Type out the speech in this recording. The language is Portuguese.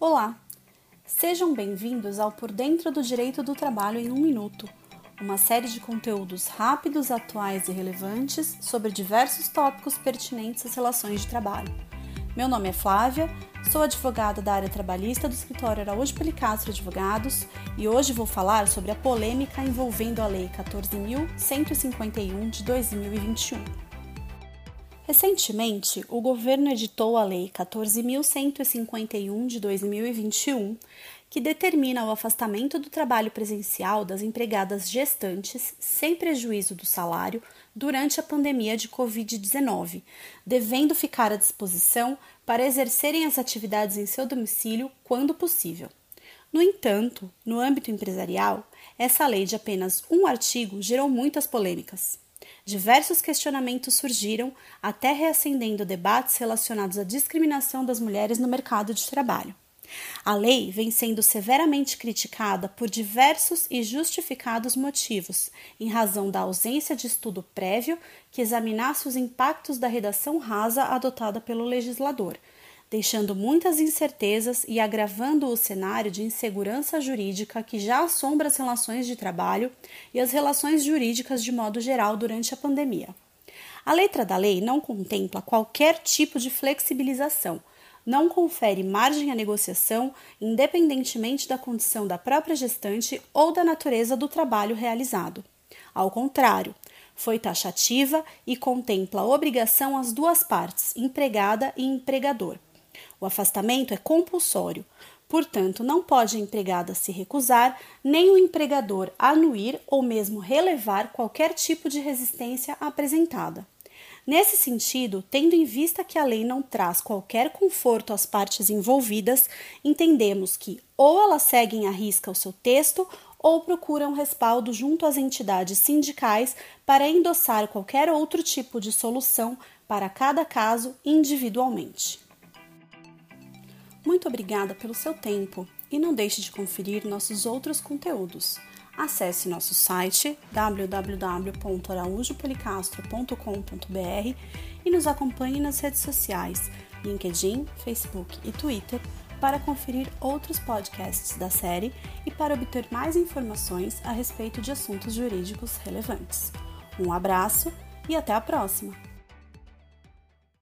Olá! Sejam bem-vindos ao Por Dentro do Direito do Trabalho em um Minuto, uma série de conteúdos rápidos, atuais e relevantes sobre diversos tópicos pertinentes às relações de trabalho. Meu nome é Flávia, sou advogada da área trabalhista do escritório Araújo Pelicastro Advogados e hoje vou falar sobre a polêmica envolvendo a Lei 14.151 de 2021. Recentemente, o governo editou a Lei 14.151 de 2021, que determina o afastamento do trabalho presencial das empregadas gestantes sem prejuízo do salário durante a pandemia de Covid-19, devendo ficar à disposição para exercerem as atividades em seu domicílio quando possível. No entanto, no âmbito empresarial, essa lei de apenas um artigo gerou muitas polêmicas. Diversos questionamentos surgiram, até reacendendo debates relacionados à discriminação das mulheres no mercado de trabalho. A lei vem sendo severamente criticada por diversos e justificados motivos, em razão da ausência de estudo prévio que examinasse os impactos da redação rasa adotada pelo legislador, deixando muitas incertezas e agravando o cenário de insegurança jurídica que já assombra as relações de trabalho e as relações jurídicas de modo geral durante a pandemia. A letra da lei não contempla qualquer tipo de flexibilização, não confere margem à negociação, independentemente da condição da própria gestante ou da natureza do trabalho realizado. Ao contrário, foi taxativa e contempla obrigação às duas partes, empregada e empregador, o afastamento é compulsório, portanto, não pode a empregada se recusar, nem o empregador anuir ou mesmo relevar qualquer tipo de resistência apresentada. Nesse sentido, tendo em vista que a lei não traz qualquer conforto às partes envolvidas, entendemos que ou elas seguem à risca o seu texto ou procuram respaldo junto às entidades sindicais para endossar qualquer outro tipo de solução para cada caso individualmente. Muito obrigada pelo seu tempo e não deixe de conferir nossos outros conteúdos. Acesse nosso site www.araújopolicastro.com.br e nos acompanhe nas redes sociais LinkedIn, Facebook e Twitter para conferir outros podcasts da série e para obter mais informações a respeito de assuntos jurídicos relevantes. Um abraço e até a próxima!